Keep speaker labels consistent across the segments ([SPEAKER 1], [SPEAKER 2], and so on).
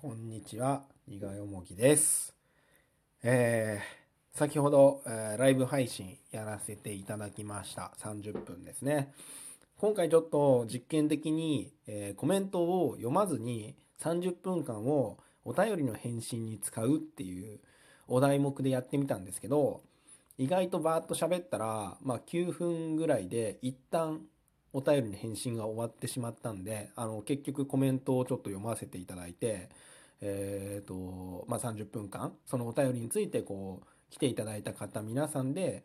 [SPEAKER 1] こんにちは、にがよもぎです。えー、先ほど、えーライブ配信やらせていただきました。30分ですね。今回ちょっと実験的に、えーコメントを読まずに30分間をお便りの返信に使うっていうお題目でやってみたんですけど、意外とバーッと喋ったら、まあ9分ぐらいで一旦お便りの返信が終わってしまったんで、あの、結局コメントをちょっと読ませていただいて、えっ、と、まあ、30分間、そのお便りについて、こう、来ていただいた方皆さんで、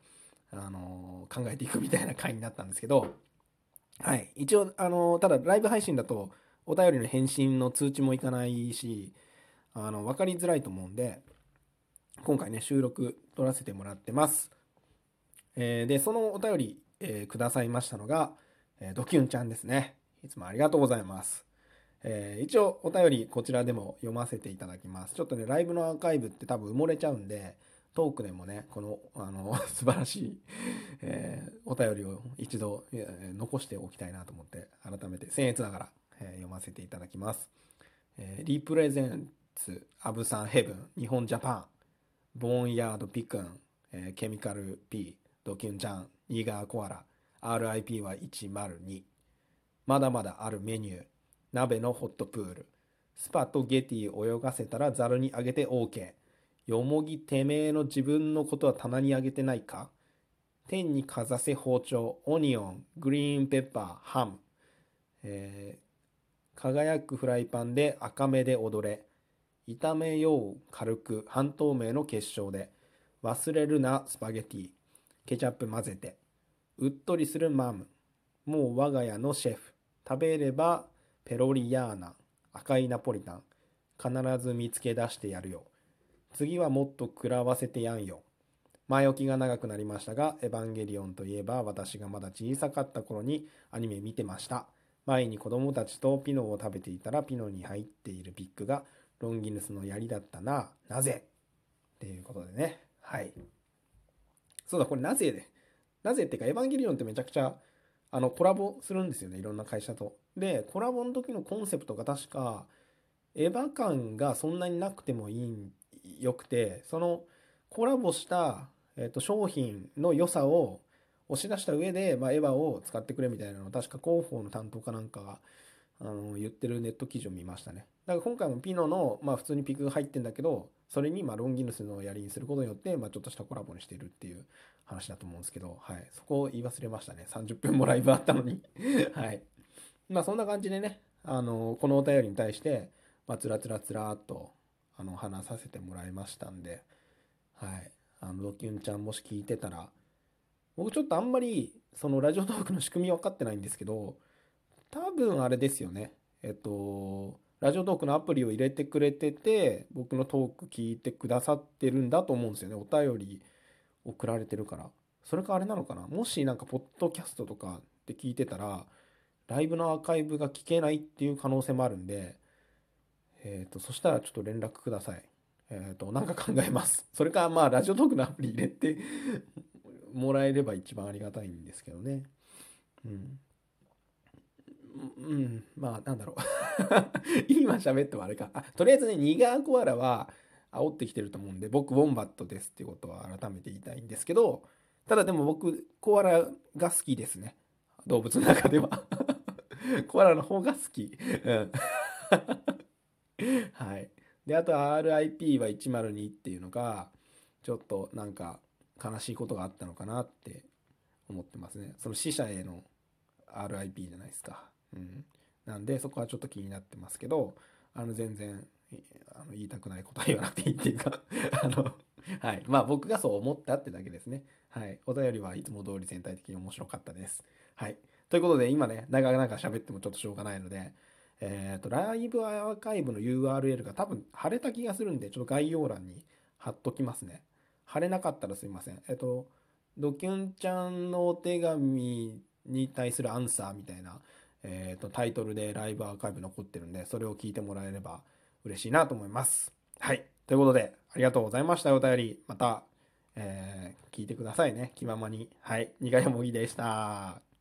[SPEAKER 1] あの、考えていくみたいな回になったんですけど、はい。一応、あの、ただ、ライブ配信だと、お便りの返信の通知もいかないし、あの、わかりづらいと思うんで、今回ね、収録撮らせてもらってます。えーで、そのお便り、えーくださいましたのが、えードキュンちゃんですね。いつもありがとうございます。えー一応お便りこちらでも読ませていただきます。ちょっとね、ライブのアーカイブって多分埋もれちゃうんで、トークでもね、この、あの、素晴らしい、えーお便りを一度、えー残しておきたいなと思って、改めて僭越ながら、えー読ませていただきます。えーリプレゼンツ、アブサンヘブン、日本ジャパン、ボーンヤードピクン、えーケミカル P、ドキュンちゃん、ニーガーコアラ、RIP は102。まだまだあるメニュー。鍋のホットプール。スパとゲティ泳がせたらザルにあげて OK。よもぎてめえの自分のことは棚にあげてないか天にかざせ包丁、オニオン、グリーンペッパー、ハム。えー輝くフライパンで赤目で踊れ。炒めよう軽く半透明の結晶で。忘れるなスパゲティ。ケチャップ混ぜて。うっとりするマム。もう我が家のシェフ。食べればペロリヤーナ。赤いナポリタン。必ず見つけ出してやるよ。次はもっと食らわせてやんよ。前置きが長くなりましたが、エヴァンゲリオンといえば私がまだ小さかった頃にアニメ見てました。前に子供たちとピノを食べていたらピノに入っているピックがロンギヌスの槍だったな。なぜ？っていうことでね。はい。そうだ、これなぜで？なぜってか、エヴァンゲリオンってめちゃくちゃ、あの、コラボするんですよね。いろんな会社と。で、コラボの時のコンセプトが確か、エヴァ感がそんなになくてもいいん、よくて、その、コラボした、えっと、商品の良さを押し出した上で、まあ、エヴァを使ってくれみたいなのを、確か広報の担当かなんかが、あの、言ってるネット記事を見ましたね。だから今回もピノの、まあ、普通にピクが入ってんだけど、それに、まあ、ロンギヌスの槍にすることによって、まあ、ちょっとしたコラボにしてるっていう話だと思うんですけど、はい。そこを言い忘れましたね。30分もライブあったのに。はい。まあ、そんな感じでね、あの、このお便りに対して、まあ、つらつらつらっと、あの、話させてもらいましたんで、はい。あの、ドキュンちゃんもし聞いてたら、僕ちょっとあんまり、そのラジオトークの仕組み分かってないんですけど、多分あれですよね。えっと、ラジオトークのアプリを入れてくれてて、僕のトーク聞いてくださってるんだと思うんですよね。お便り送られてるから。それかあれなのかな？もしなんか、ポッドキャストとかで聞いてたら、ライブのアーカイブが聞けないっていう可能性もあるんで、えっと、そしたらちょっと連絡ください。えっと、なんか考えます。それか、まあ、ラジオトークのアプリ入れてもらえれば一番ありがたいんですけどね。うん。うん、まあ、なんだろう。今喋ってもあれか。あ、とりあえずね、ニガーコアラは煽ってきてると思うんで、僕、ウォンバットですっていうことは改めて言いたいんですけど、ただでも僕、コアラが好きですね。動物の中では。コアラの方が好き。うん。はい。で、あと RIP は102っていうのが、ちょっとなんか悲しいことがあったのかなって思ってますね。その死者への RIP じゃないですか。うん。なんで、そこはちょっと気になってますけど、あの、全然、あの言いたくないことは言わなくていいっていうか、あの、はい。まあ僕がそう思ったってだけですね。はい。お便りはいつも通り全体的に面白かったです。はい。ということで、今ね、長々喋ってもちょっとしょうがないので、えっ、と、ライブアーカイブの URL が多分貼れた気がするんで、ちょっと概要欄に貼っときますね。貼れなかったらすいません。えっ、と、ドキュンちゃんのお手紙に対するアンサーみたいな、えっ、と、タイトルでライブアーカイブ残ってるんで、それを聞いてもらえれば嬉しいなと思います。はい。ということで、ありがとうございました。お便り、また、えー聞いてくださいね。気ままに。はい。苦いもぎでした。